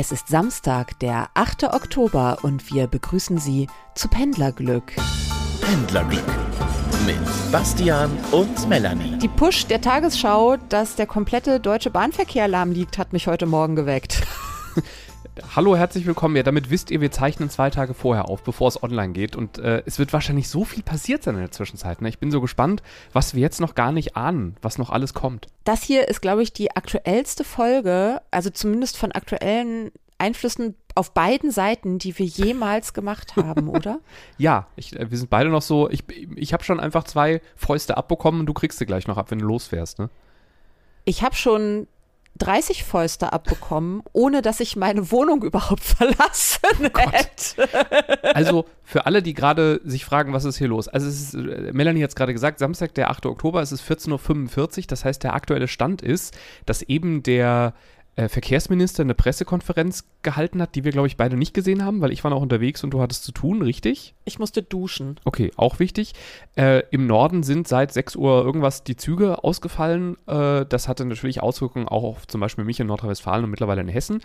Es ist Samstag, der 8. Oktober und wir begrüßen Sie zu Pendlerglück. Pendlerglück mit Bastian und Melanie. Die Push der Tagesschau, dass der komplette deutsche Bahnverkehr lahm liegt, hat mich heute Morgen geweckt. Hallo, herzlich willkommen. Ja, damit wisst ihr, wir zeichnen zwei Tage vorher auf, bevor es online geht. Und äh, es wird wahrscheinlich so viel passiert sein in der Zwischenzeit. Ne? Ich bin so gespannt, was wir jetzt noch gar nicht ahnen, was noch alles kommt. Das hier ist, glaube ich, die aktuellste Folge, also zumindest von aktuellen Einflüssen auf beiden Seiten, die wir jemals gemacht haben, oder? ja, ich, äh, wir sind beide noch so. Ich, ich habe schon einfach zwei Fäuste abbekommen und du kriegst sie gleich noch ab, wenn du losfährst, ne? Ich habe schon 30 Fäuste abbekommen, ohne dass ich meine Wohnung überhaupt verlassen oh hätte. Also für alle, die gerade sich fragen, was ist hier los? Also es ist, äh, Melanie hat es gerade gesagt, Samstag, der 8. Oktober, es ist 14.45 Uhr. Das heißt, der aktuelle Stand ist, dass eben der äh, Verkehrsminister eine Pressekonferenz gehalten hat, die wir, glaube ich, beide nicht gesehen haben, weil ich war noch unterwegs und du hattest zu tun, richtig? Ich musste duschen. Okay, auch wichtig. Äh, Im Norden sind seit 6 Uhr irgendwas die Züge ausgefallen. Äh, das hatte natürlich Auswirkungen auch auf zum Beispiel mich in Nordrhein-Westfalen und mittlerweile in Hessen,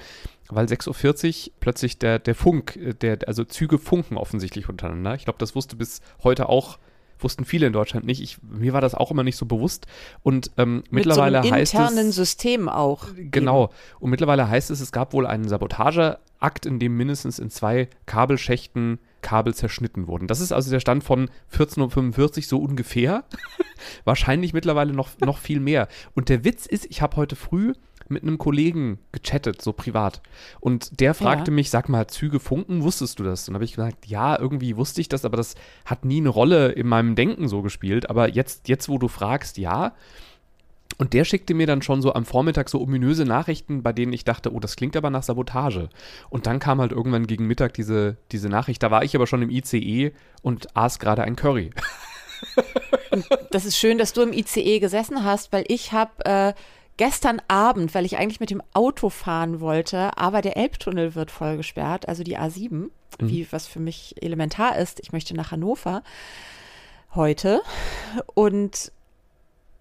weil 6.40 Uhr plötzlich der, der Funk, äh, der, also Züge funken offensichtlich untereinander. Ich glaube, das wusste bis heute auch wussten viele in Deutschland nicht. Ich, mir war das auch immer nicht so bewusst. Und ähm, mittlerweile Mit so einem heißt internen es. System auch. Genau. Und mittlerweile heißt es, es gab wohl einen Sabotageakt, in dem mindestens in zwei Kabelschächten Kabel zerschnitten wurden. Das ist also der Stand von 14.45 Uhr so ungefähr. Wahrscheinlich mittlerweile noch, noch viel mehr. Und der Witz ist, ich habe heute früh mit einem Kollegen gechattet, so privat. Und der fragte ja. mich, sag mal, Züge funken, wusstest du das? Und habe ich gesagt, ja, irgendwie wusste ich das, aber das hat nie eine Rolle in meinem Denken so gespielt. Aber jetzt, jetzt wo du fragst, ja. Und der schickte mir dann schon so am Vormittag so ominöse Nachrichten, bei denen ich dachte, oh, das klingt aber nach Sabotage. Und dann kam halt irgendwann gegen Mittag diese, diese Nachricht. Da war ich aber schon im ICE und aß gerade ein Curry. das ist schön, dass du im ICE gesessen hast, weil ich habe äh, gestern Abend, weil ich eigentlich mit dem Auto fahren wollte, aber der Elbtunnel wird voll gesperrt, also die A7, mhm. wie was für mich elementar ist. Ich möchte nach Hannover heute und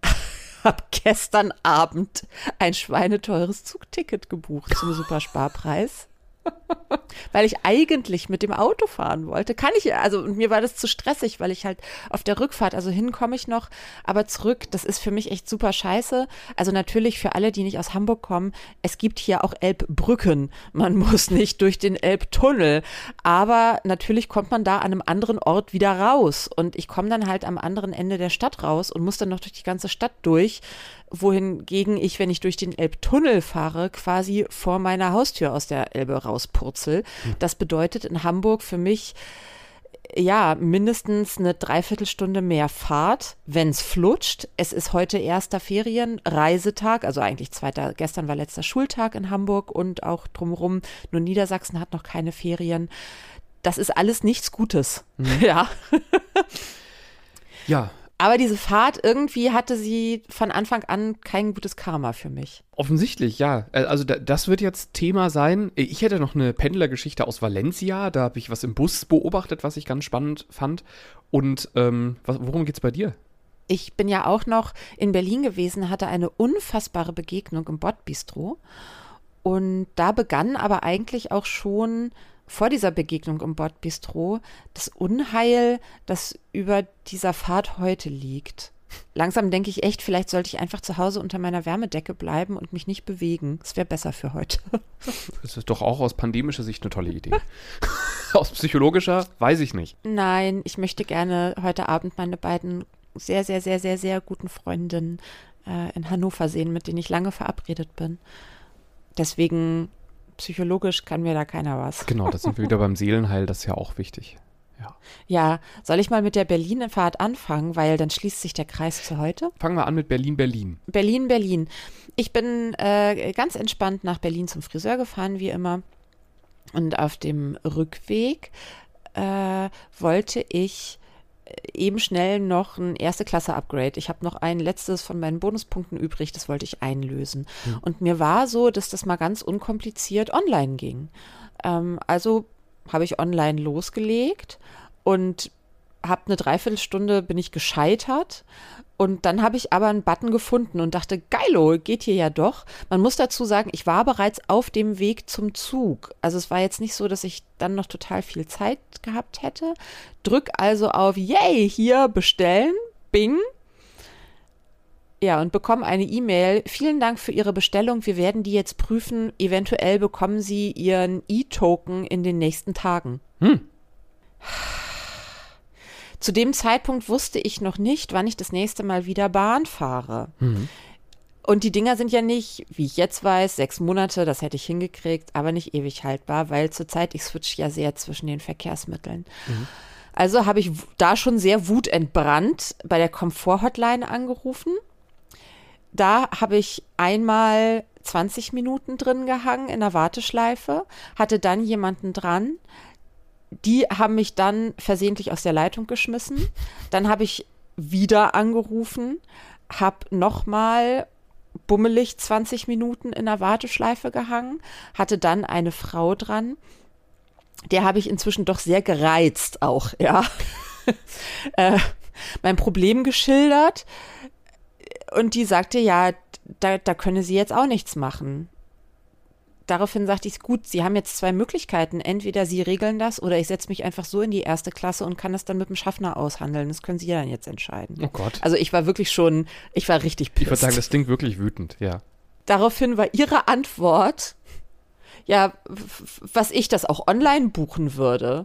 habe gestern Abend ein schweineteures Zugticket gebucht zum Supersparpreis. Weil ich eigentlich mit dem Auto fahren wollte. Kann ich, also mir war das zu stressig, weil ich halt auf der Rückfahrt, also hin komme ich noch, aber zurück, das ist für mich echt super scheiße. Also natürlich für alle, die nicht aus Hamburg kommen, es gibt hier auch Elbbrücken. Man muss nicht durch den Elbtunnel, aber natürlich kommt man da an einem anderen Ort wieder raus. Und ich komme dann halt am anderen Ende der Stadt raus und muss dann noch durch die ganze Stadt durch wohingegen ich, wenn ich durch den Elbtunnel fahre, quasi vor meiner Haustür aus der Elbe rauspurzel. Hm. Das bedeutet in Hamburg für mich ja, mindestens eine Dreiviertelstunde mehr Fahrt, wenn es flutscht. Es ist heute erster Ferienreisetag, also eigentlich zweiter, gestern war letzter Schultag in Hamburg und auch drumherum, nur Niedersachsen hat noch keine Ferien. Das ist alles nichts Gutes. Mhm. Ja. ja, aber diese Fahrt, irgendwie hatte sie von Anfang an kein gutes Karma für mich. Offensichtlich, ja. Äh, also das wird jetzt Thema sein. Ich hätte noch eine Pendlergeschichte aus Valencia. Da habe ich was im Bus beobachtet, was ich ganz spannend fand. Und ähm, was, worum es bei dir? Ich bin ja auch noch in Berlin gewesen, hatte eine unfassbare Begegnung im Bordbistro. Und da begann aber eigentlich auch schon vor dieser Begegnung im Bordbistro das Unheil, das über dieser Fahrt heute liegt. Langsam denke ich echt, vielleicht sollte ich einfach zu Hause unter meiner Wärmedecke bleiben und mich nicht bewegen. Das wäre besser für heute. Das ist doch auch aus pandemischer Sicht eine tolle Idee. aus psychologischer weiß ich nicht. Nein, ich möchte gerne heute Abend meine beiden sehr, sehr, sehr, sehr, sehr guten Freundinnen äh, in Hannover sehen, mit denen ich lange verabredet bin. Deswegen psychologisch kann mir da keiner was. Genau, da sind wir wieder beim Seelenheil, das ist ja auch wichtig. Ja. ja, soll ich mal mit der Berlin-Fahrt anfangen, weil dann schließt sich der Kreis zu heute? Fangen wir an mit Berlin-Berlin. Berlin-Berlin. Ich bin äh, ganz entspannt nach Berlin zum Friseur gefahren, wie immer. Und auf dem Rückweg äh, wollte ich eben schnell noch ein erste Klasse Upgrade. Ich habe noch ein letztes von meinen Bonuspunkten übrig, das wollte ich einlösen. Mhm. Und mir war so, dass das mal ganz unkompliziert online ging. Ähm, also habe ich online losgelegt und habe eine Dreiviertelstunde, bin ich gescheitert. Und dann habe ich aber einen Button gefunden und dachte, geilo, geht hier ja doch. Man muss dazu sagen, ich war bereits auf dem Weg zum Zug. Also es war jetzt nicht so, dass ich dann noch total viel Zeit gehabt hätte. Drück also auf Yay, hier bestellen, Bing. Ja, und bekomme eine E-Mail. Vielen Dank für Ihre Bestellung. Wir werden die jetzt prüfen. Eventuell bekommen Sie Ihren E-Token in den nächsten Tagen. Hm. Zu dem Zeitpunkt wusste ich noch nicht, wann ich das nächste Mal wieder Bahn fahre. Mhm. Und die Dinger sind ja nicht, wie ich jetzt weiß, sechs Monate, das hätte ich hingekriegt, aber nicht ewig haltbar, weil zurzeit ich switch ja sehr zwischen den Verkehrsmitteln. Mhm. Also habe ich da schon sehr wutentbrannt bei der Komfort-Hotline angerufen. Da habe ich einmal 20 Minuten drin gehangen in der Warteschleife, hatte dann jemanden dran, die haben mich dann versehentlich aus der Leitung geschmissen. Dann habe ich wieder angerufen, habe nochmal bummelig 20 Minuten in der Warteschleife gehangen, hatte dann eine Frau dran. Der habe ich inzwischen doch sehr gereizt auch, ja. äh, mein Problem geschildert und die sagte, ja, da, da könne sie jetzt auch nichts machen daraufhin sagte ich, gut, Sie haben jetzt zwei Möglichkeiten. Entweder Sie regeln das oder ich setze mich einfach so in die erste Klasse und kann das dann mit dem Schaffner aushandeln. Das können Sie ja dann jetzt entscheiden. Oh Gott. Also ich war wirklich schon, ich war richtig pisst. Ich würde sagen, das klingt wirklich wütend, ja. Daraufhin war Ihre Antwort, ja, was ich das auch online buchen würde.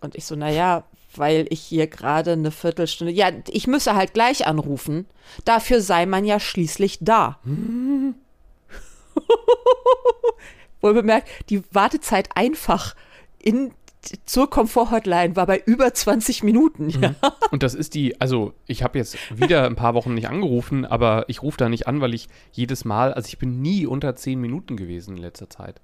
Und ich so, naja, weil ich hier gerade eine Viertelstunde, ja, ich müsse halt gleich anrufen. Dafür sei man ja schließlich da. Hm. Wohl bemerkt, die Wartezeit einfach in zur Komfort-Hotline war bei über 20 Minuten. Ja. Mhm. Und das ist die, also ich habe jetzt wieder ein paar Wochen nicht angerufen, aber ich rufe da nicht an, weil ich jedes Mal, also ich bin nie unter 10 Minuten gewesen in letzter Zeit.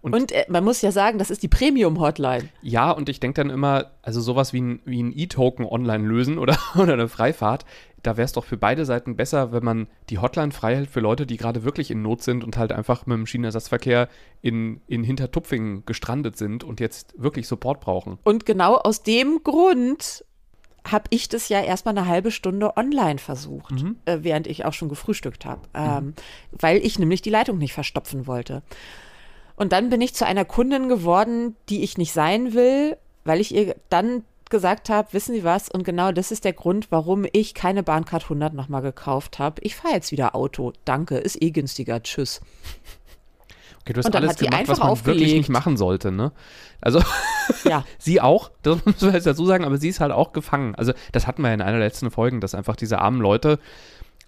Und, und äh, man muss ja sagen, das ist die Premium-Hotline. Ja, und ich denke dann immer, also sowas wie ein, wie ein E-Token online lösen oder, oder eine Freifahrt, da wäre es doch für beide Seiten besser, wenn man die Hotline frei hält für Leute, die gerade wirklich in Not sind und halt einfach mit dem Schienenersatzverkehr in, in Hintertupfingen gestrandet sind und jetzt wirklich Support brauchen. Und genau aus dem Grund habe ich das ja erstmal eine halbe Stunde online versucht, mhm. äh, während ich auch schon gefrühstückt habe, ähm, mhm. weil ich nämlich die Leitung nicht verstopfen wollte. Und dann bin ich zu einer Kundin geworden, die ich nicht sein will, weil ich ihr dann gesagt habe, wissen Sie was? Und genau das ist der Grund, warum ich keine Bahncard 100 nochmal gekauft habe. Ich fahre jetzt wieder Auto. Danke, ist eh günstiger. Tschüss. Okay, du hast alles gemacht, was man aufgelegt. wirklich nicht machen sollte, ne? Also, ja. sie auch, das muss man jetzt dazu sagen, aber sie ist halt auch gefangen. Also, das hatten wir in einer der letzten Folgen, dass einfach diese armen Leute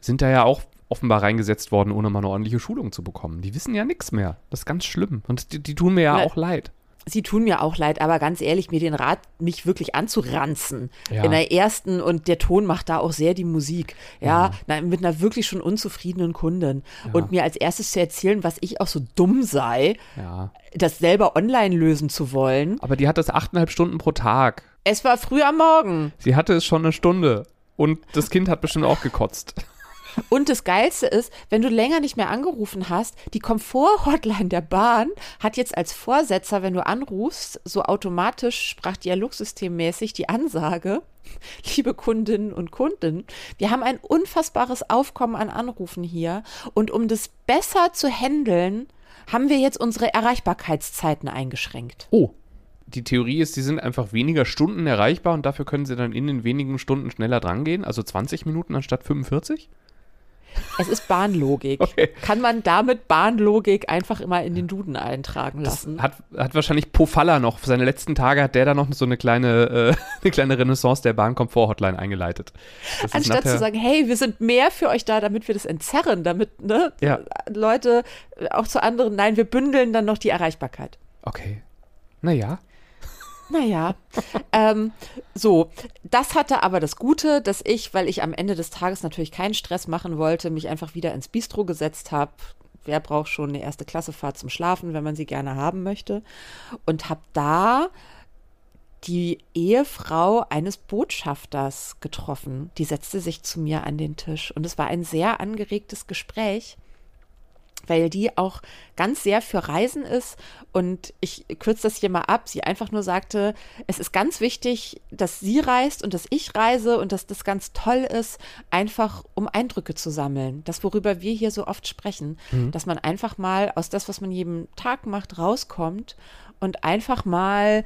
sind da ja auch offenbar reingesetzt worden, ohne mal eine ordentliche Schulung zu bekommen. Die wissen ja nichts mehr. Das ist ganz schlimm. Und die, die tun mir ja Na, auch leid. Sie tun mir auch leid, aber ganz ehrlich, mir den Rat, mich wirklich anzuranzen ja. in der ersten und der Ton macht da auch sehr die Musik, ja, ja. Mit einer wirklich schon unzufriedenen Kundin ja. und mir als erstes zu erzählen, was ich auch so dumm sei, das selber online lösen zu wollen. Aber die hat das achteinhalb Stunden pro Tag. Es war früh am Morgen. Sie hatte es schon eine Stunde und das Kind hat bestimmt auch gekotzt. Und das Geilste ist, wenn du länger nicht mehr angerufen hast, die Komfort-Hotline der Bahn hat jetzt als Vorsetzer, wenn du anrufst, so automatisch sprachdialogsystemmäßig die Ansage, liebe Kundinnen und Kunden, wir haben ein unfassbares Aufkommen an Anrufen hier und um das besser zu handeln, haben wir jetzt unsere Erreichbarkeitszeiten eingeschränkt. Oh. Die Theorie ist, sie sind einfach weniger Stunden erreichbar und dafür können sie dann in den wenigen Stunden schneller drangehen, also 20 Minuten anstatt 45? Es ist Bahnlogik. Okay. Kann man damit Bahnlogik einfach immer in den Duden eintragen lassen? hat, hat wahrscheinlich Pofalla noch, für seine letzten Tage hat der da noch so eine kleine, äh, eine kleine Renaissance der Bahnkomfort-Hotline eingeleitet. Das Anstatt zu sagen, hey, wir sind mehr für euch da, damit wir das entzerren, damit ne, ja. Leute auch zu anderen, nein, wir bündeln dann noch die Erreichbarkeit. Okay. Naja. Naja, ähm, so, das hatte aber das Gute, dass ich, weil ich am Ende des Tages natürlich keinen Stress machen wollte, mich einfach wieder ins Bistro gesetzt habe. Wer braucht schon eine erste Klassefahrt zum Schlafen, wenn man sie gerne haben möchte? Und habe da die Ehefrau eines Botschafters getroffen. Die setzte sich zu mir an den Tisch und es war ein sehr angeregtes Gespräch. Weil die auch ganz sehr für Reisen ist. Und ich kürze das hier mal ab. Sie einfach nur sagte, es ist ganz wichtig, dass sie reist und dass ich reise und dass das ganz toll ist, einfach um Eindrücke zu sammeln. Das, worüber wir hier so oft sprechen, mhm. dass man einfach mal aus das, was man jeden Tag macht, rauskommt und einfach mal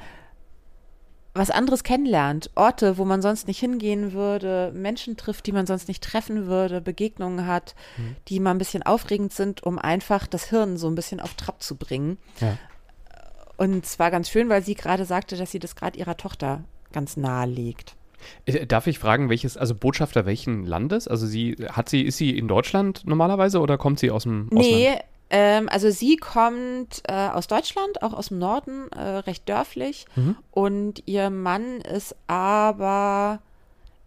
was anderes kennenlernt, Orte, wo man sonst nicht hingehen würde, Menschen trifft, die man sonst nicht treffen würde, Begegnungen hat, mhm. die mal ein bisschen aufregend sind, um einfach das Hirn so ein bisschen auf Trab zu bringen. Ja. Und zwar ganz schön, weil sie gerade sagte, dass sie das gerade ihrer Tochter ganz nahe legt. Äh, darf ich fragen, welches, also Botschafter welchen Landes? Also sie, hat sie, ist sie in Deutschland normalerweise oder kommt sie aus dem Ausland? Nee, ähm, also sie kommt äh, aus Deutschland, auch aus dem Norden, äh, recht dörflich. Mhm. Und ihr Mann ist aber,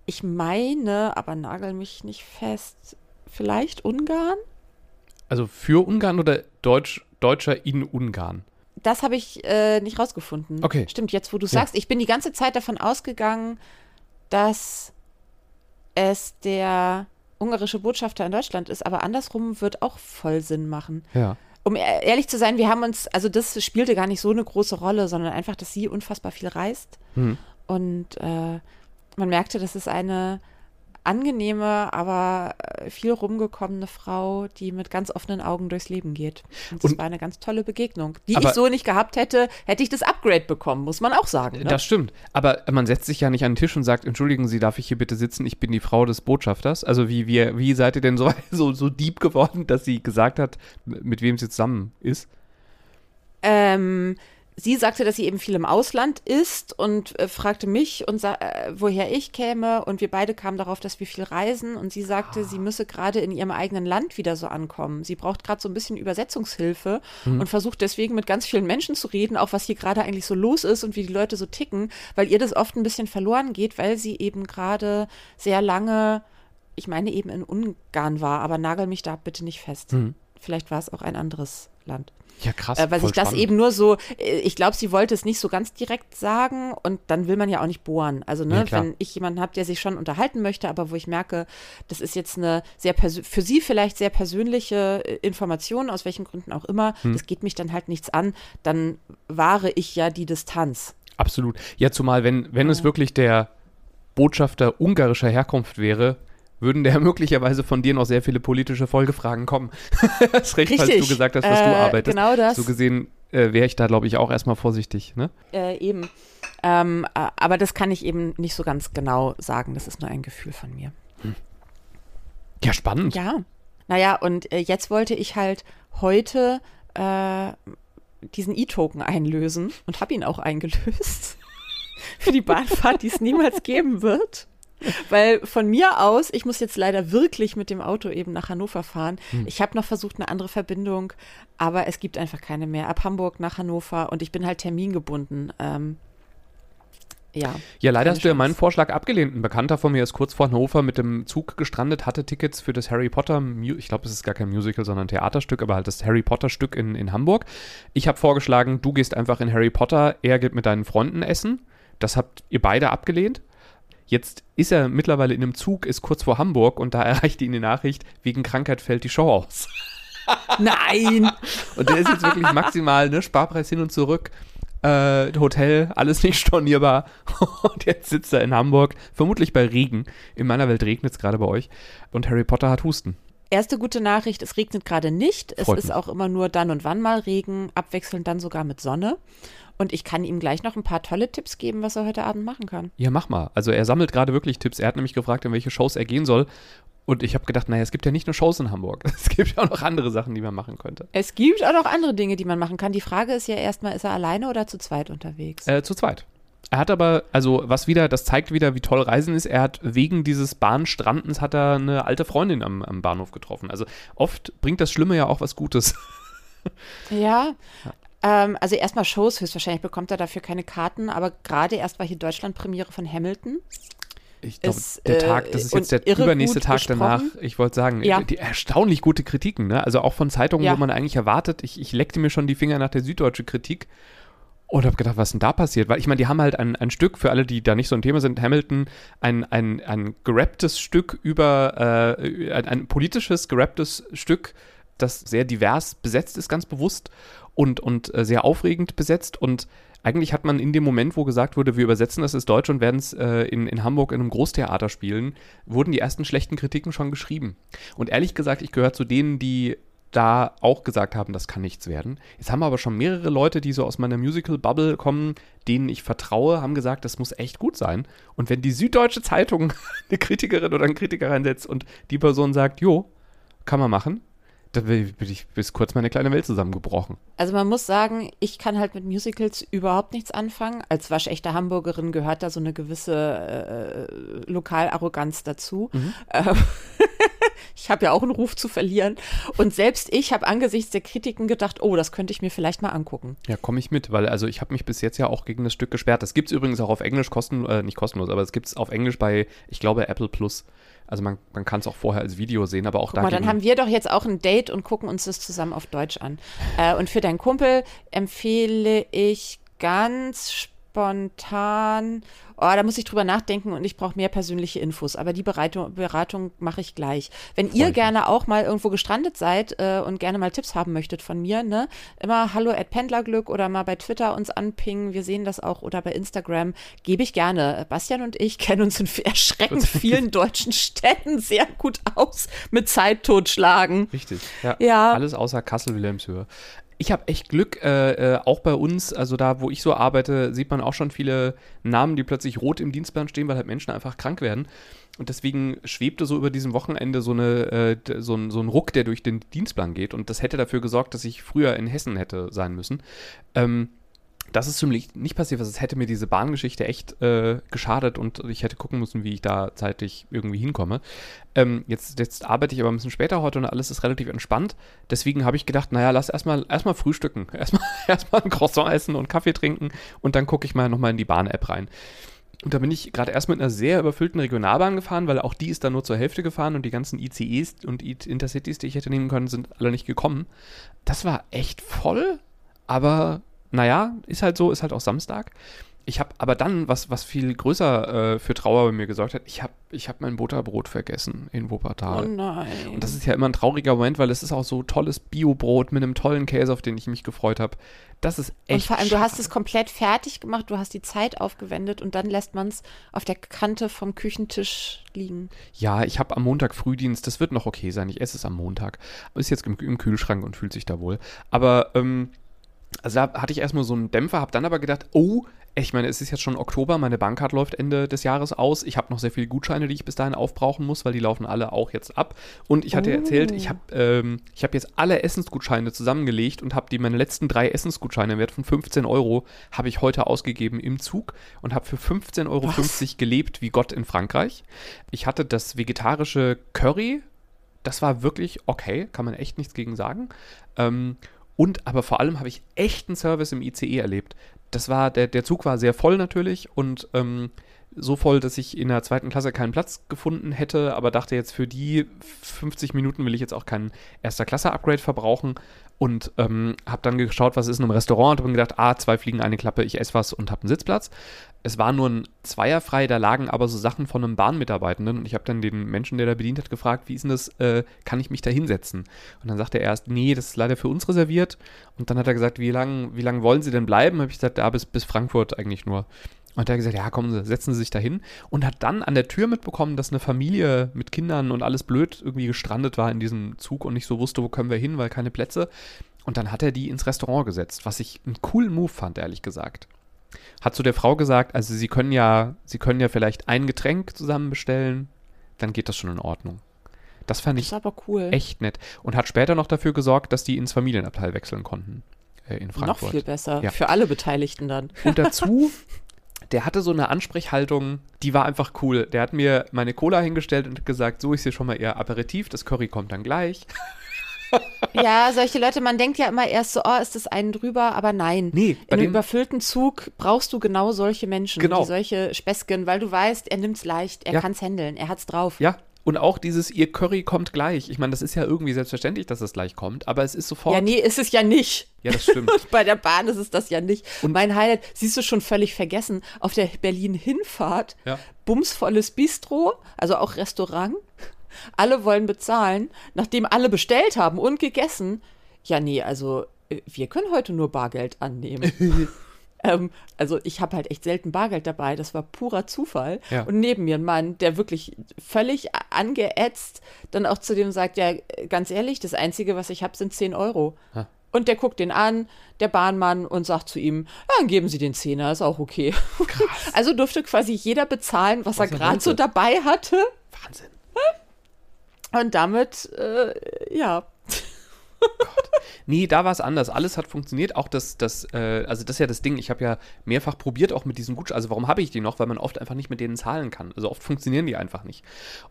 ich meine, aber nagel mich nicht fest, vielleicht Ungarn? Also für Ungarn oder Deutsch, Deutscher in Ungarn? Das habe ich äh, nicht rausgefunden. Okay. Stimmt, jetzt wo du sagst, ja. ich bin die ganze Zeit davon ausgegangen, dass es der ungarische Botschafter in Deutschland ist, aber andersrum wird auch voll Sinn machen. Ja. Um ehrlich zu sein, wir haben uns, also das spielte gar nicht so eine große Rolle, sondern einfach, dass sie unfassbar viel reist. Mhm. Und äh, man merkte, das ist eine angenehme, aber äh, viel rumgekommene Frau, die mit ganz offenen Augen durchs Leben geht. Und das und, war eine ganz tolle Begegnung, die ich so nicht gehabt hätte, hätte ich das Upgrade bekommen, muss man auch sagen. Ne? Das stimmt. Aber man setzt sich ja nicht an den Tisch und sagt, entschuldigen Sie, darf ich hier bitte sitzen? Ich bin die Frau des Botschafters. Also wie, wie, wie seid ihr denn so, so, so deep geworden, dass sie gesagt hat, mit wem sie zusammen ist? Ähm, sie sagte, dass sie eben viel im Ausland ist und äh, fragte mich, und äh, woher ich käme. Und wir beide kamen darauf, dass wir viel reisen. Und sie sagte, ah. sie müsse gerade in ihrem eigenen Land wieder so ankommen. Sie braucht gerade so ein bisschen Übersetzungshilfe mhm. und versucht deswegen mit ganz vielen Menschen zu reden, auch was hier gerade eigentlich so los ist und wie die Leute so ticken, weil ihr das oft ein bisschen verloren geht, weil sie eben gerade sehr lange, ich meine eben in Ungarn war, aber nagel mich da bitte nicht fest. Mhm. Vielleicht war es auch ein anderes Land. Ja, krass. Äh, weil sich das eben nur so, äh, ich glaube, sie wollte es nicht so ganz direkt sagen und dann will man ja auch nicht bohren. Also, ne, ja, wenn ich jemanden habe, der sich schon unterhalten möchte, aber wo ich merke, das ist jetzt eine sehr für sie vielleicht sehr persönliche äh, Information, aus welchen Gründen auch immer, hm. das geht mich dann halt nichts an, dann wahre ich ja die Distanz. Absolut. Ja, zumal, wenn, wenn ja. es wirklich der Botschafter ungarischer Herkunft wäre, würden der möglicherweise von dir noch sehr viele politische Folgefragen kommen. das recht, Richtig. falls du gesagt hast, was äh, du arbeitest. Genau das. So gesehen äh, wäre ich da, glaube ich, auch erstmal vorsichtig. Ne? Äh, eben. Ähm, äh, aber das kann ich eben nicht so ganz genau sagen. Das ist nur ein Gefühl von mir. Hm. Ja, spannend. Ja. Naja, und äh, jetzt wollte ich halt heute äh, diesen E-Token einlösen und habe ihn auch eingelöst. Für die Bahnfahrt, die es niemals geben wird. Weil von mir aus, ich muss jetzt leider wirklich mit dem Auto eben nach Hannover fahren. Hm. Ich habe noch versucht, eine andere Verbindung, aber es gibt einfach keine mehr. Ab Hamburg nach Hannover und ich bin halt termingebunden. Ähm, ja. Ja, leider hast Chance. du ja meinen Vorschlag abgelehnt. Ein Bekannter von mir ist kurz vor Hannover mit dem Zug gestrandet, hatte Tickets für das Harry Potter, ich glaube, es ist gar kein Musical, sondern ein Theaterstück, aber halt das Harry Potter Stück in, in Hamburg. Ich habe vorgeschlagen, du gehst einfach in Harry Potter, er geht mit deinen Freunden essen. Das habt ihr beide abgelehnt. Jetzt ist er mittlerweile in einem Zug, ist kurz vor Hamburg und da erreicht ihn die Nachricht, wegen Krankheit fällt die Show aus. Nein! und der ist jetzt wirklich maximal, ne, Sparpreis hin und zurück. Äh, Hotel, alles nicht stornierbar. und jetzt sitzt er in Hamburg, vermutlich bei Regen. In meiner Welt regnet es gerade bei euch. Und Harry Potter hat Husten. Erste gute Nachricht, es regnet gerade nicht. Es Freut ist mich. auch immer nur dann und wann mal Regen, abwechselnd dann sogar mit Sonne. Und ich kann ihm gleich noch ein paar tolle Tipps geben, was er heute Abend machen kann. Ja, mach mal. Also er sammelt gerade wirklich Tipps. Er hat nämlich gefragt, in welche Shows er gehen soll. Und ich habe gedacht, naja, es gibt ja nicht nur Shows in Hamburg. Es gibt ja auch noch andere Sachen, die man machen könnte. Es gibt auch noch andere Dinge, die man machen kann. Die Frage ist ja erstmal, ist er alleine oder zu zweit unterwegs? Äh, zu zweit. Er hat aber, also was wieder, das zeigt wieder, wie toll Reisen ist. Er hat wegen dieses Bahnstrandens hat er eine alte Freundin am, am Bahnhof getroffen. Also oft bringt das Schlimme ja auch was Gutes. Ja, ähm, also erstmal Shows, höchstwahrscheinlich bekommt er dafür keine Karten, aber gerade erst war hier Deutschland-Premiere von Hamilton. Ich glaube, der Tag, das ist äh, jetzt der übernächste Tag danach. Ich wollte sagen, ja. die erstaunlich gute Kritiken, ne? Also auch von Zeitungen, ja. wo man eigentlich erwartet, ich, ich leckte mir schon die Finger nach der süddeutschen Kritik und habe gedacht, was ist denn da passiert? Weil ich meine, die haben halt ein, ein Stück, für alle, die da nicht so ein Thema sind, Hamilton, ein, ein, ein gerapptes Stück über, äh, ein, ein politisches gerapptes Stück das sehr divers besetzt ist, ganz bewusst und, und äh, sehr aufregend besetzt. Und eigentlich hat man in dem Moment, wo gesagt wurde, wir übersetzen das ins Deutsch und werden es äh, in, in Hamburg in einem Großtheater spielen, wurden die ersten schlechten Kritiken schon geschrieben. Und ehrlich gesagt, ich gehöre zu denen, die da auch gesagt haben, das kann nichts werden. Jetzt haben aber schon mehrere Leute, die so aus meiner Musical-Bubble kommen, denen ich vertraue, haben gesagt, das muss echt gut sein. Und wenn die Süddeutsche Zeitung eine Kritikerin oder einen Kritiker reinsetzt und die Person sagt, jo, kann man machen, da bin ich bis kurz meine kleine Welt zusammengebrochen. Also man muss sagen, ich kann halt mit Musicals überhaupt nichts anfangen. Als waschechte Hamburgerin gehört da so eine gewisse äh, Lokalarroganz dazu. Mhm. Ähm, ich habe ja auch einen Ruf zu verlieren. Und selbst ich habe angesichts der Kritiken gedacht, oh, das könnte ich mir vielleicht mal angucken. Ja, komme ich mit, weil also ich habe mich bis jetzt ja auch gegen das Stück gesperrt. Das gibt es übrigens auch auf Englisch, kosten, äh, nicht kostenlos, aber es gibt es auf Englisch bei, ich glaube, Apple Plus. Also man, man kann es auch vorher als Video sehen, aber auch da. Dann haben wir doch jetzt auch ein Date und gucken uns das zusammen auf Deutsch an. Äh, und für deinen Kumpel empfehle ich ganz spontan oh, da muss ich drüber nachdenken und ich brauche mehr persönliche Infos. Aber die Beratung, Beratung mache ich gleich. Wenn ihr gerne auch mal irgendwo gestrandet seid äh, und gerne mal Tipps haben möchtet von mir, ne, immer hallo at Pendlerglück oder mal bei Twitter uns anpingen. Wir sehen das auch oder bei Instagram. Gebe ich gerne. Bastian und ich kennen uns in erschreckend vielen deutschen Städten sehr gut aus mit Zeit totschlagen. Richtig. Ja. ja. Alles außer Kassel-Wilhelmshöhe ich habe echt Glück, äh, äh, auch bei uns, also da, wo ich so arbeite, sieht man auch schon viele Namen, die plötzlich rot im Dienstplan stehen, weil halt Menschen einfach krank werden. Und deswegen schwebte so über diesem Wochenende so, eine, äh, so, ein, so ein Ruck, der durch den Dienstplan geht. Und das hätte dafür gesorgt, dass ich früher in Hessen hätte sein müssen. Ähm, das ist ziemlich nicht passiert, es hätte mir diese Bahngeschichte echt äh, geschadet und ich hätte gucken müssen, wie ich da zeitlich irgendwie hinkomme. Ähm, jetzt, jetzt arbeite ich aber ein bisschen später heute und alles ist relativ entspannt. Deswegen habe ich gedacht, naja, lass erstmal erstmal frühstücken. Erstmal erstmal ein Croissant essen und Kaffee trinken und dann gucke ich mal nochmal in die Bahn-App rein. Und da bin ich gerade erst mit einer sehr überfüllten Regionalbahn gefahren, weil auch die ist dann nur zur Hälfte gefahren und die ganzen ICEs und Intercities, die ich hätte nehmen können, sind alle nicht gekommen. Das war echt voll, aber naja, ist halt so, ist halt auch Samstag. Ich habe aber dann, was, was viel größer äh, für Trauer bei mir gesorgt hat, ich habe ich hab mein Butterbrot vergessen in Wuppertal. Oh nein. Und das ist ja immer ein trauriger Moment, weil es ist auch so tolles Biobrot mit einem tollen Käse, auf den ich mich gefreut habe. Das ist echt. Und vor allem, schade. du hast es komplett fertig gemacht, du hast die Zeit aufgewendet und dann lässt man es auf der Kante vom Küchentisch liegen. Ja, ich habe am Montag Frühdienst, das wird noch okay sein. Ich esse es am Montag. Ist jetzt im, im Kühlschrank und fühlt sich da wohl. Aber ähm, also da hatte ich erstmal so einen Dämpfer, habe dann aber gedacht, oh, ich meine, es ist jetzt schon Oktober, meine Bankkarte läuft Ende des Jahres aus. Ich habe noch sehr viele Gutscheine, die ich bis dahin aufbrauchen muss, weil die laufen alle auch jetzt ab. Und ich hatte oh. erzählt, ich habe ähm, hab jetzt alle Essensgutscheine zusammengelegt und habe die meine letzten drei Essensgutscheine im Wert von 15 Euro habe ich heute ausgegeben im Zug und habe für 15,50 Euro Was? gelebt wie Gott in Frankreich. Ich hatte das vegetarische Curry, das war wirklich okay, kann man echt nichts gegen sagen. Ähm, und aber vor allem habe ich echten Service im ICE erlebt. Das war, der, der Zug war sehr voll natürlich und ähm, so voll, dass ich in der zweiten Klasse keinen Platz gefunden hätte, aber dachte jetzt für die 50 Minuten will ich jetzt auch kein erster Klasse Upgrade verbrauchen und ähm, habe dann geschaut, was ist in einem Restaurant und habe gedacht, ah, zwei fliegen eine Klappe, ich esse was und habe einen Sitzplatz. Es war nur ein Zweier frei, da lagen aber so Sachen von einem Bahnmitarbeitenden und ich habe dann den Menschen, der da bedient hat, gefragt, wie ist denn das, äh, kann ich mich da hinsetzen? Und dann sagte er erst, nee, das ist leider für uns reserviert und dann hat er gesagt, wie lange wie lang wollen Sie denn bleiben? Habe ich gesagt, ja, bis, bis Frankfurt eigentlich nur. Und er hat gesagt, ja, kommen Sie, setzen Sie sich da hin. Und hat dann an der Tür mitbekommen, dass eine Familie mit Kindern und alles blöd irgendwie gestrandet war in diesem Zug und nicht so wusste, wo können wir hin, weil keine Plätze. Und dann hat er die ins Restaurant gesetzt, was ich einen coolen Move fand, ehrlich gesagt. Hat zu der Frau gesagt, also Sie können ja, Sie können ja vielleicht ein Getränk zusammen bestellen, dann geht das schon in Ordnung. Das fand das ich cool. echt nett. Und hat später noch dafür gesorgt, dass die ins Familienabteil wechseln konnten äh, in Frankfurt. Noch viel besser. Ja. Für alle Beteiligten dann. Und dazu der hatte so eine Ansprechhaltung, die war einfach cool. Der hat mir meine Cola hingestellt und gesagt, so ist hier schon mal eher Aperitif, das Curry kommt dann gleich. ja, solche Leute, man denkt ja immer erst so, oh, ist das einen drüber, aber nein. Nee, In einem überfüllten Zug brauchst du genau solche Menschen, genau. solche Späßchen, weil du weißt, er nimmt es leicht, er ja. kann es handeln, er hat es drauf. Ja, und auch dieses, ihr Curry kommt gleich. Ich meine, das ist ja irgendwie selbstverständlich, dass es gleich kommt, aber es ist sofort. Ja, nee, ist es ja nicht. Ja, das stimmt. Bei der Bahn ist es das ja nicht. Und mein Highlight, siehst du schon völlig vergessen, auf der Berlin-Hinfahrt, ja. bumsvolles Bistro, also auch Restaurant. alle wollen bezahlen, nachdem alle bestellt haben und gegessen. Ja, nee, also äh, wir können heute nur Bargeld annehmen. ähm, also ich habe halt echt selten Bargeld dabei, das war purer Zufall. Ja. Und neben mir ein Mann, der wirklich völlig angeätzt dann auch zu dem sagt, ja, ganz ehrlich, das Einzige, was ich habe, sind 10 Euro. Ha. Und der guckt den an, der Bahnmann, und sagt zu ihm, ja, dann geben Sie den Zehner, ist auch okay. Also durfte quasi jeder bezahlen, was, Was er er gerade so dabei hatte. Wahnsinn. Und damit, äh, ja, Nee, da war es anders. Alles hat funktioniert. Auch das, das äh, also das ist ja das Ding. Ich habe ja mehrfach probiert, auch mit diesen Gutscheinen. Also warum habe ich die noch? Weil man oft einfach nicht mit denen zahlen kann. Also oft funktionieren die einfach nicht.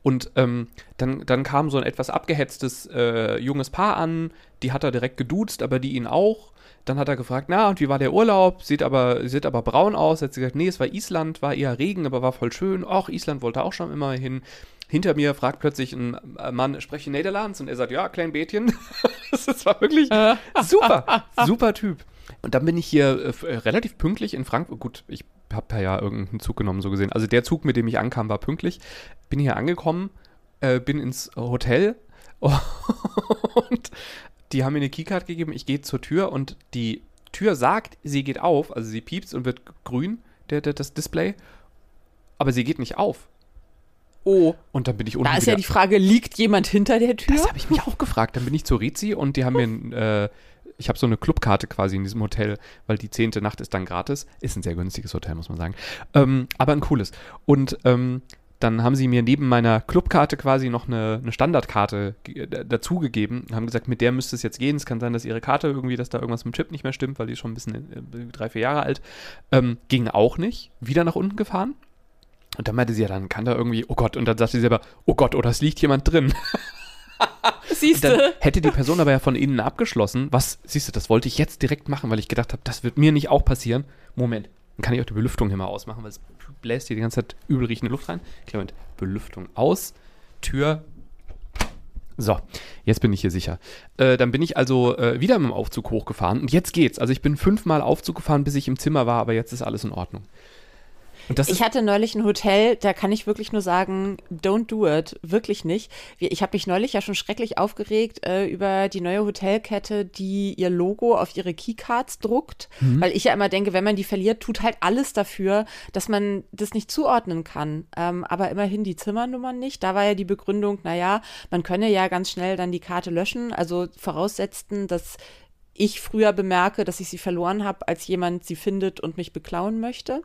Und ähm, dann, dann kam so ein etwas abgehetztes äh, junges Paar an. Die hat er direkt geduzt, aber die ihn auch. Dann hat er gefragt, na, und wie war der Urlaub? Sieht aber, sieht aber braun aus. Hat sie gesagt, nee, es war Island, war eher Regen, aber war voll schön. Ach, Island wollte auch schon immer hin. Hinter mir fragt plötzlich ein äh, Mann, spreche Niederlands? Und er sagt, ja, klein Bätchen. das war wirklich super, super Typ. Und dann bin ich hier äh, äh, relativ pünktlich in Frankfurt. Gut, ich habe ja irgendeinen Zug genommen, so gesehen. Also der Zug, mit dem ich ankam, war pünktlich. Bin hier angekommen, äh, bin ins Hotel und die haben mir eine Keycard gegeben. Ich gehe zur Tür und die Tür sagt, sie geht auf, also sie piepst und wird grün, der, der, das Display. Aber sie geht nicht auf. Oh, Und dann bin ich unten da ist ja die Frage, liegt jemand hinter der Tür? das habe ich mich auch gefragt. Dann bin ich zur Rizi und die haben mir, ein, äh, ich habe so eine Clubkarte quasi in diesem Hotel, weil die zehnte Nacht ist dann gratis. Ist ein sehr günstiges Hotel, muss man sagen. Ähm, aber ein cooles. Und ähm, dann haben sie mir neben meiner Clubkarte quasi noch eine, eine Standardkarte d- dazugegeben und haben gesagt, mit der müsste es jetzt gehen. Es kann sein, dass ihre Karte irgendwie, dass da irgendwas mit dem Chip nicht mehr stimmt, weil die ist schon ein bisschen äh, drei, vier Jahre alt. Ähm, ging auch nicht. Wieder nach unten gefahren. Und dann meinte sie ja, dann kann da irgendwie, oh Gott, und dann sagte sie selber, oh Gott, oder es liegt jemand drin. Siehst Dann du? hätte die Person aber ja von innen abgeschlossen. Was, siehst du, das wollte ich jetzt direkt machen, weil ich gedacht habe, das wird mir nicht auch passieren. Moment, dann kann ich auch die Belüftung hier mal ausmachen, weil es bläst hier die ganze Zeit übel riechende Luft rein. Clement, Belüftung aus, Tür. So, jetzt bin ich hier sicher. Äh, dann bin ich also äh, wieder mit dem Aufzug hochgefahren und jetzt geht's. Also ich bin fünfmal Aufzug gefahren, bis ich im Zimmer war, aber jetzt ist alles in Ordnung. Ich hatte neulich ein Hotel, da kann ich wirklich nur sagen, don't do it, wirklich nicht. Ich habe mich neulich ja schon schrecklich aufgeregt äh, über die neue Hotelkette, die ihr Logo auf ihre Keycards druckt, weil ich ja immer denke, wenn man die verliert, tut halt alles dafür, dass man das nicht zuordnen kann. Ähm, aber immerhin die Zimmernummern nicht. Da war ja die Begründung, naja, man könne ja ganz schnell dann die Karte löschen, also voraussetzten, dass ich früher bemerke, dass ich sie verloren habe, als jemand sie findet und mich beklauen möchte.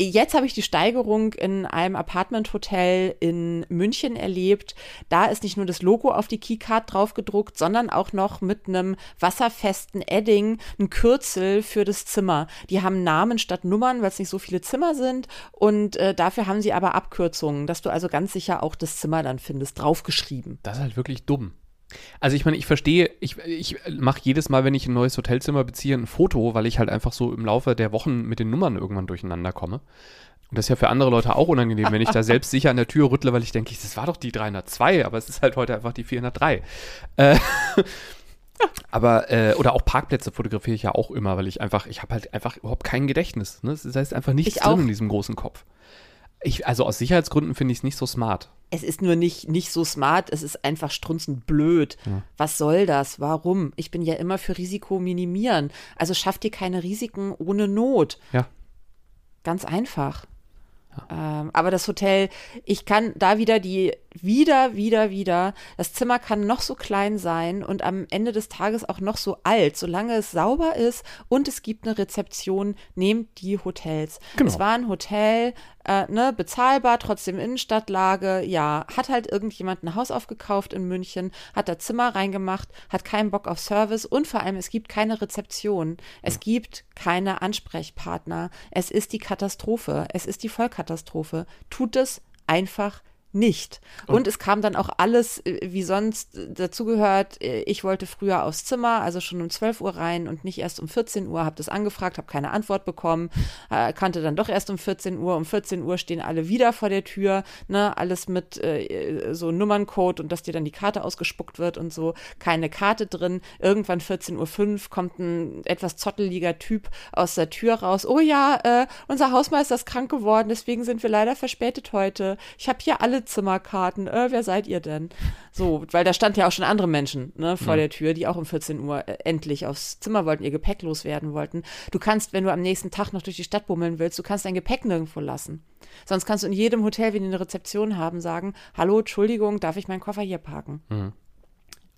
Jetzt habe ich die Steigerung in einem Apartment-Hotel in München erlebt. Da ist nicht nur das Logo auf die Keycard drauf gedruckt, sondern auch noch mit einem wasserfesten Edding ein Kürzel für das Zimmer. Die haben Namen statt Nummern, weil es nicht so viele Zimmer sind. Und äh, dafür haben sie aber Abkürzungen, dass du also ganz sicher auch das Zimmer dann findest, draufgeschrieben. Das ist halt wirklich dumm. Also ich meine, ich verstehe, ich, ich mache jedes Mal, wenn ich ein neues Hotelzimmer beziehe, ein Foto, weil ich halt einfach so im Laufe der Wochen mit den Nummern irgendwann durcheinander komme. Und das ist ja für andere Leute auch unangenehm, wenn ich da selbst sicher an der Tür rüttle, weil ich denke, das war doch die 302, aber es ist halt heute einfach die 403. Äh, aber, äh, oder auch Parkplätze fotografiere ich ja auch immer, weil ich einfach, ich habe halt einfach überhaupt kein Gedächtnis. Ne? Das heißt einfach nichts Ich drin in diesem großen Kopf. Ich, also aus Sicherheitsgründen finde ich es nicht so smart. Es ist nur nicht, nicht so smart, es ist einfach strunzend blöd. Was soll das? Warum? Ich bin ja immer für Risiko minimieren. Also schaff dir keine Risiken ohne Not. Ja. Ganz einfach. Ähm, aber das Hotel, ich kann da wieder die, wieder, wieder, wieder, das Zimmer kann noch so klein sein und am Ende des Tages auch noch so alt. Solange es sauber ist und es gibt eine Rezeption, nehmt die Hotels. Genau. Es war ein Hotel, äh, ne, bezahlbar, trotzdem Innenstadtlage, ja, hat halt irgendjemand ein Haus aufgekauft in München, hat da Zimmer reingemacht, hat keinen Bock auf Service und vor allem, es gibt keine Rezeption, es gibt keine Ansprechpartner, es ist die Katastrophe, es ist die Vollkatastrophe. Tut es einfach nicht. Und, es kam dann auch alles, äh, wie sonst äh, dazugehört. Äh, Ich wollte früher aufs Zimmer, also schon um 12 Uhr rein und nicht erst um 14 Uhr. Habe das angefragt, habe keine Antwort bekommen. Äh, kannte dann doch erst um 14 Uhr. Um 14 Uhr stehen alle wieder vor der Tür. Ne, alles mit äh, so Nummerncode und dass dir dann die Karte ausgespuckt wird und so. Keine Karte drin. Irgendwann 14.05 Uhr kommt ein etwas zotteliger Typ aus der Tür raus. Oh ja, äh, unser Hausmeister ist krank geworden, deswegen sind wir leider verspätet heute. Ich habe hier alles Badezimmerkarten, äh, wer seid ihr denn? So, weil da standen ja auch schon andere Menschen ne, vor Mhm. der Tür, die auch um 14 Uhr äh, endlich aufs Zimmer wollten, ihr Gepäck loswerden wollten. Du kannst, wenn du am nächsten Tag noch durch die Stadt bummeln willst, du kannst dein Gepäck nirgendwo lassen. Sonst kannst du in jedem Hotel, wenn die eine Rezeption haben, sagen, hallo, Entschuldigung, darf ich meinen Koffer hier parken? Mhm.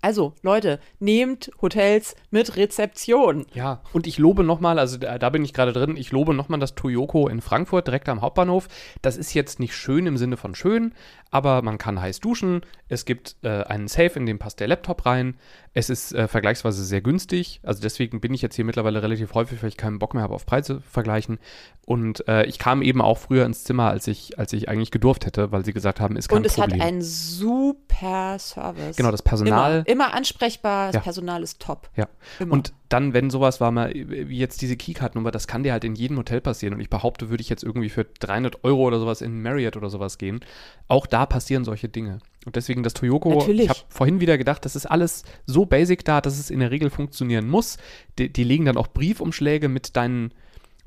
Also, Leute, nehmt Hotels mit Rezeption. Ja, und ich lobe nochmal, also da, da bin ich gerade drin, ich lobe nochmal das Toyoko in Frankfurt, direkt am Hauptbahnhof. Das ist jetzt nicht schön im Sinne von schön, aber man kann heiß duschen. Es gibt äh, einen Safe, in dem passt der Laptop rein. Es ist äh, vergleichsweise sehr günstig. Also deswegen bin ich jetzt hier mittlerweile relativ häufig, weil ich keinen Bock mehr habe auf Preise vergleichen. Und äh, ich kam eben auch früher ins Zimmer, als ich, als ich eigentlich gedurft hätte, weil sie gesagt haben, ist kein Und es Problem. hat einen super Service. Genau, das Personal- Immer, immer ansprechbar, das Ja. Personal ist top. Ja. Immer. Und dann, wenn sowas war, mal wie jetzt diese Keycard-Nummer, das kann dir halt in jedem Hotel passieren. Und ich behaupte, würde ich jetzt irgendwie für 300 Euro oder sowas in Marriott oder sowas gehen, auch da passieren solche Dinge. Und deswegen das Toyoko, Natürlich. ich habe vorhin wieder gedacht, das ist alles so basic da, dass es in der Regel funktionieren muss. Die, die legen dann auch Briefumschläge mit deinen,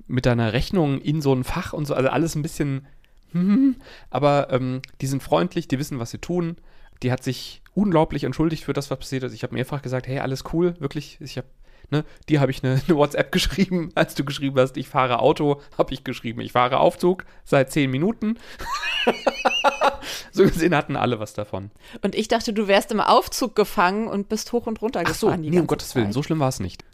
mit deiner Rechnung in so ein Fach und so, also alles ein bisschen, hm, aber ähm, die sind freundlich, die wissen, was sie tun. Die hat sich unglaublich entschuldigt für das, was passiert ist. Ich habe mehrfach gesagt, hey, alles cool, wirklich. Ich habe, ne, dir habe ich eine, eine WhatsApp geschrieben, als du geschrieben hast, ich fahre Auto, habe ich geschrieben, ich fahre Aufzug seit zehn Minuten. so gesehen hatten alle was davon. Und ich dachte, du wärst im Aufzug gefangen und bist hoch und runter Ach so, gefahren. die nee, um Gottes Willen, Zeit. so schlimm war es nicht.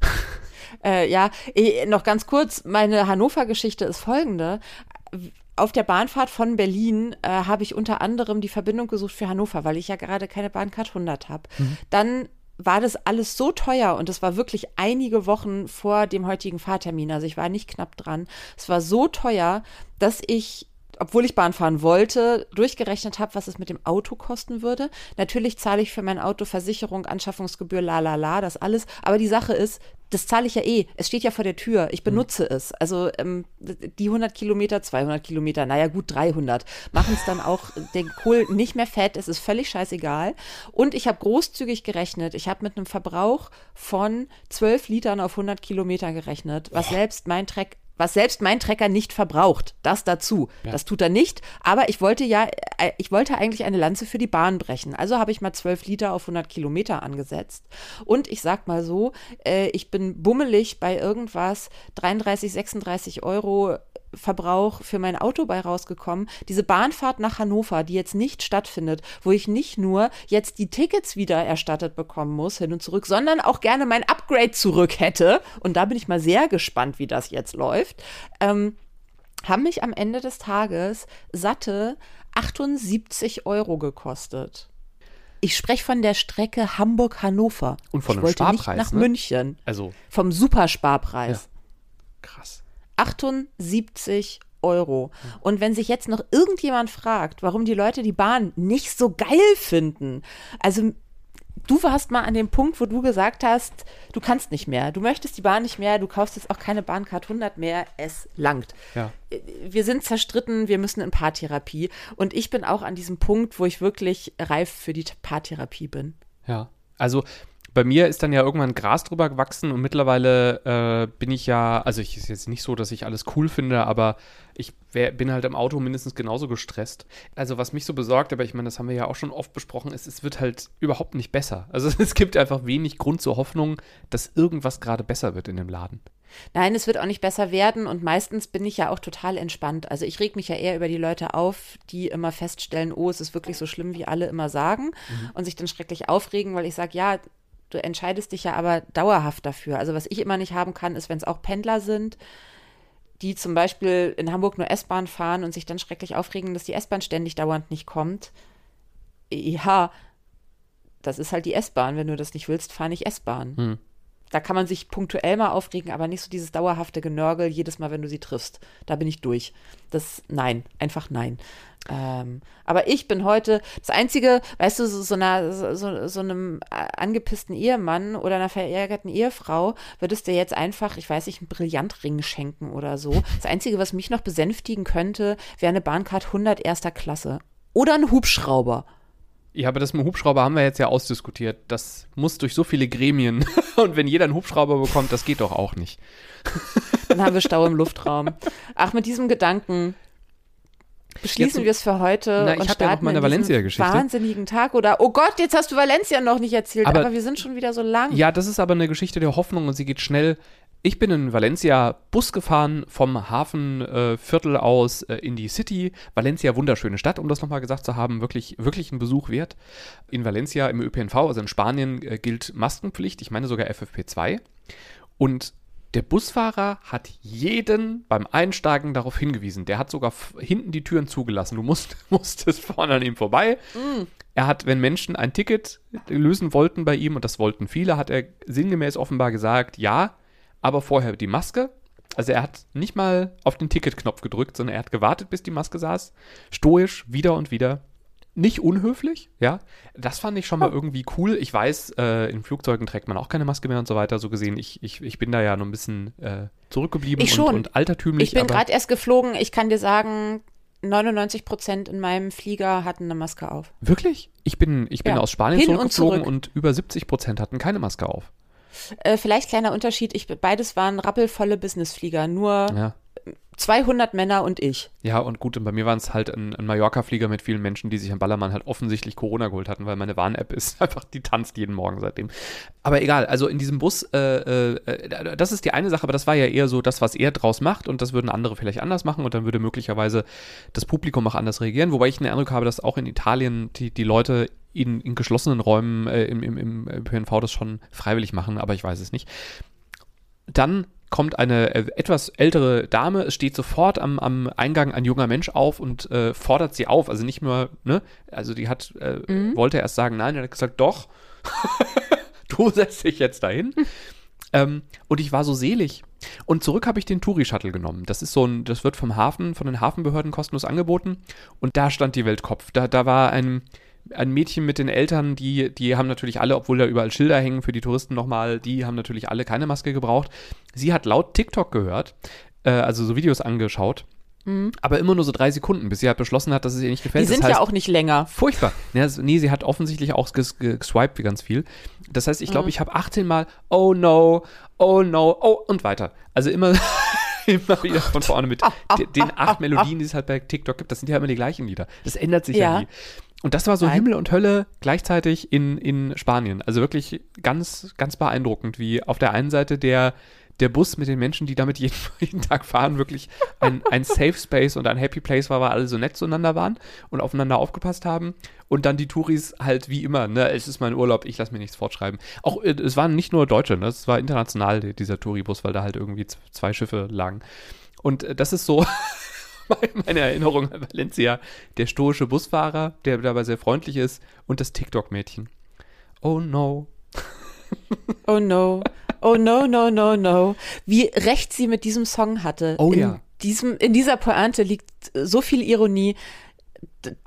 Äh, ja, eh, noch ganz kurz, meine Hannover-Geschichte ist folgende. Auf der Bahnfahrt von Berlin äh, habe ich unter anderem die Verbindung gesucht für Hannover, weil ich ja gerade keine Bahncard 100 habe. Dann war das alles so teuer und es war wirklich einige Wochen vor dem heutigen Fahrtermin. Also ich war nicht knapp dran. Es war so teuer, dass ich obwohl ich Bahn fahren wollte, durchgerechnet habe, was es mit dem Auto kosten würde. Natürlich zahle ich für mein Auto Versicherung, Anschaffungsgebühr, la la la, das alles. Aber die Sache ist, das zahle ich ja eh. Es steht ja vor der Tür. Ich benutze es. Also ähm, die 100 Kilometer, 200 Kilometer, naja gut 300, machen es dann auch den Kohl nicht mehr fett. Es ist völlig scheißegal. Und ich habe großzügig gerechnet. Ich habe mit einem Verbrauch von 12 Litern auf 100 Kilometer gerechnet, was selbst mein Treck was selbst mein Trecker nicht verbraucht. Das dazu. Das tut er nicht. Aber ich wollte ja, äh, ich wollte eigentlich eine Lanze für die Bahn brechen. Also habe ich mal 12 Liter auf 100 Kilometer angesetzt. Und ich sag mal so, äh, ich bin bummelig bei irgendwas 33, 36 Euro Verbrauch für mein Auto bei rausgekommen. Diese Bahnfahrt nach Hannover, die jetzt nicht stattfindet, wo ich nicht nur jetzt die Tickets wieder erstattet bekommen muss, hin und zurück, sondern auch gerne mein Upgrade zurück hätte. Und da bin ich mal sehr gespannt, wie das jetzt läuft. Ähm, haben mich am Ende des Tages satte 78 Euro gekostet. Ich spreche von der Strecke Hamburg-Hannover. Und von ich einem wollte nicht Sparpreis, nach ne? München. Also, Vom Supersparpreis. krass. 78 Euro. Und wenn sich jetzt noch irgendjemand fragt, warum die Leute die Bahn nicht so geil finden, also du warst mal an dem Punkt, wo du gesagt hast, du kannst nicht mehr, du möchtest die Bahn nicht mehr, du kaufst jetzt auch keine Bahncard 100 mehr, es langt. Ja. Wir sind zerstritten, wir müssen in Paartherapie. Und ich bin auch an diesem Punkt, wo ich wirklich reif für die Paartherapie bin. Ja, also bei mir ist dann ja irgendwann Gras drüber gewachsen und mittlerweile äh, bin ich ja, also ich ist jetzt nicht so, dass ich alles cool finde, aber ich wär, bin halt im Auto mindestens genauso gestresst. Also was mich so besorgt, aber ich meine, das haben wir ja auch schon oft besprochen, ist, es wird halt überhaupt nicht besser. Also es gibt einfach wenig Grund zur Hoffnung, dass irgendwas gerade besser wird in dem Laden. Nein, es wird auch nicht besser werden und meistens bin ich ja auch total entspannt. Also ich reg mich ja eher über die Leute auf, die immer feststellen, oh, es ist wirklich so schlimm, wie alle immer sagen und sich dann schrecklich aufregen, weil ich sage, ja, du entscheidest dich ja aber dauerhaft dafür. Also was ich immer nicht haben kann, ist, wenn es auch Pendler sind, die zum Beispiel in Hamburg nur S-Bahn fahren und sich dann schrecklich aufregen, dass die S-Bahn ständig dauernd nicht kommt. Ja, das ist halt die S-Bahn. Wenn du das nicht willst, fahr nicht S-Bahn. Da kann man sich punktuell mal aufregen, aber nicht so dieses dauerhafte Genörgel jedes Mal, wenn du sie triffst. Da bin ich durch. Das, nein, einfach nein. Ähm, aber ich bin heute, das Einzige, weißt du, so, so, einer, so, so, einem äh, angepissten Ehemann oder einer verärgerten Ehefrau würdest du jetzt einfach, ich weiß nicht, einen Brillantring schenken oder so. Das Einzige, was mich noch besänftigen könnte, wäre eine Bahncard 100 erster Klasse. Oder ein Hubschrauber. Ja, aber das mit dem Hubschrauber haben wir jetzt ja ausdiskutiert. Das muss durch so viele Gremien. Und wenn jeder einen Hubschrauber bekommt, das geht doch auch nicht. Dann haben wir Stau im Luftraum. Ach, mit diesem Gedanken beschließen wir es für heute Na, ich und hab ja noch meine Valencia-Geschichte. wahnsinnigen Tag. Oder, oh Gott, jetzt hast du Valencia noch nicht erzählt, Aber- aber, wir sind schon wieder so lang. Ja, das ist aber eine Geschichte der Hoffnung und sie geht schnell. Ich bin in Valencia Bus gefahren vom Hafenviertel äh, aus äh, in die City. Valencia, wunderschöne Stadt, um das nochmal gesagt zu haben, wirklich, wirklich ein Besuch wert. In Valencia im ÖPNV, also in Spanien, äh, gilt Maskenpflicht, ich meine sogar FFP2. Und der Busfahrer hat jeden beim Einsteigen darauf hingewiesen. Der hat sogar hinten die Türen zugelassen. Du musst, musstest vorne an ihm vorbei. Er hat, wenn Menschen ein Ticket lösen wollten bei ihm, und das wollten viele, hat er sinngemäß offenbar gesagt, ja, aber vorher die Maske. Also er hat nicht mal auf den Ticketknopf gedrückt, sondern er hat gewartet, bis die Maske saß. Stoisch, wieder und wieder. Nicht unhöflich, ja. Das fand ich schon mal irgendwie cool. Ich weiß, äh, in Flugzeugen trägt man auch keine Maske mehr und so weiter. So gesehen, ich, ich, ich bin da ja noch ein bisschen äh, zurückgeblieben Ich und, schon. und altertümlich. Ich bin gerade erst geflogen. Ich kann dir sagen, 99 Prozent in meinem Flieger hatten eine Maske auf. Wirklich? Ich bin, ich bin Ja. aus Spanien Hin und zurückgeflogen zurück. und, über 70 Prozent hatten keine Maske auf. Äh, vielleicht kleiner Unterschied. Ich, beides waren rappelvolle Businessflieger. Nur Ja. 200 Männer und ich. Ja, und gut, und bei mir waren es halt ein, ein Mallorca-Flieger mit vielen Menschen, die sich am Ballermann halt offensichtlich Corona geholt hatten, weil meine Warn-App ist einfach, die tanzt jeden Morgen seitdem. Aber egal, also in diesem Bus, äh, äh, das ist die eine Sache, aber das war ja eher so das, was er draus macht und das würden andere vielleicht anders machen und dann würde möglicherweise das Publikum auch anders reagieren, wobei ich den Eindruck habe, dass auch in Italien die, die Leute in, in geschlossenen Räumen äh, im, im, im ÖPNV das schon freiwillig machen, aber ich weiß es nicht. Dann kommt eine äh, etwas ältere Dame, es steht sofort am, am Eingang ein junger Mensch auf und äh, fordert sie auf. Also nicht nur, ne, also die hat, äh, wollte erst sagen, nein, er hat gesagt, doch, du setzt dich jetzt dahin. Ähm, und ich war so selig. Und zurück habe ich den Touri-Shuttle genommen. Das ist so ein, das wird vom Hafen, von den Hafenbehörden kostenlos angeboten. Und da stand die Welt Kopf. Da, da war ein, ein Mädchen mit den Eltern, die, die haben natürlich alle, obwohl da überall Schilder hängen für die Touristen nochmal, die haben natürlich alle keine Maske gebraucht. Sie hat laut TikTok gehört, äh, also so Videos angeschaut. Aber immer nur so drei Sekunden, bis sie halt beschlossen hat, dass es ihr nicht gefällt. Die sind das heißt, ja auch nicht länger. Furchtbar. Ja, nee, sie hat offensichtlich auch ges- ge- geswiped wie ganz viel. Das heißt, ich glaube, ich habe 18 Mal oh no, oh no, oh und weiter. Also immer, immer wieder von vorne mit de- den acht Melodien, die es halt bei TikTok gibt. Das sind ja immer die gleichen Lieder. Das ändert sich ja, Ja. nie. Und das war so Nein. Himmel und Hölle gleichzeitig in, in Spanien. Also wirklich ganz, ganz beeindruckend, wie auf der einen Seite der, der Bus mit den Menschen, die damit jeden, jeden Tag fahren, wirklich ein, ein Safe Space und ein Happy Place war, weil alle so nett zueinander waren und aufeinander aufgepasst haben. Und dann die Touris halt wie immer, ne, es ist mein Urlaub, ich lasse mir nichts fortschreiben. Auch, äh, es waren nicht nur Deutsche, ne, es war international, die- dieser Touribus, weil da halt irgendwie zwei Schiffe lagen. Und äh, das ist so meine Erinnerung an Valencia. Der stoische Busfahrer, der dabei sehr freundlich ist und das TikTok-Mädchen. Oh no. Oh no. Oh no, no, no, no. Wie recht sie mit diesem Song hatte. Oh in ja. Diesem, in dieser Pointe liegt so viel Ironie.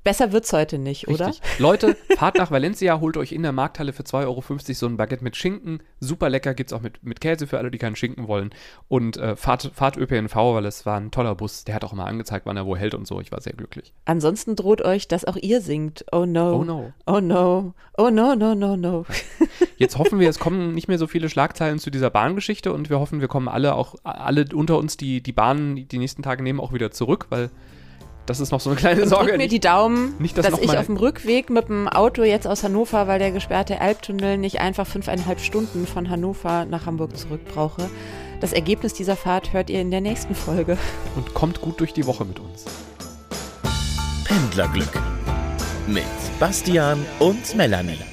Besser wird's heute nicht, oder? Richtig. Leute, fahrt nach Valencia, holt euch in der Markthalle für 2,50 Euro so ein Baguette mit Schinken. Super lecker, gibt's auch mit, mit Käse für alle, die keinen Schinken wollen. Und äh, fahrt, fahrt ÖPNV, weil es war ein toller Bus. Der hat auch immer angezeigt, wann er wo hält und so. Ich war sehr glücklich. Ansonsten droht euch, dass auch ihr singt. Oh no. Oh no. Oh no. Oh no, no, no, no. Jetzt hoffen wir, es kommen nicht mehr so viele Schlagzeilen zu dieser Bahngeschichte und wir hoffen, wir kommen alle auch alle unter uns, die die Bahn die nächsten Tage nehmen, auch wieder zurück, weil das ist noch so eine kleine Sorge. Drück mir die Daumen, nicht, dass dass ich auf dem Rückweg mit dem Auto jetzt aus Hannover, weil der gesperrte Elbtunnel nicht einfach fünfeinhalb Stunden von Hannover nach Hamburg zurück brauche. Das Ergebnis dieser Fahrt hört ihr in der nächsten Folge. und kommt gut durch die Woche mit uns. Pendlerglück mit Bastian und Melanie.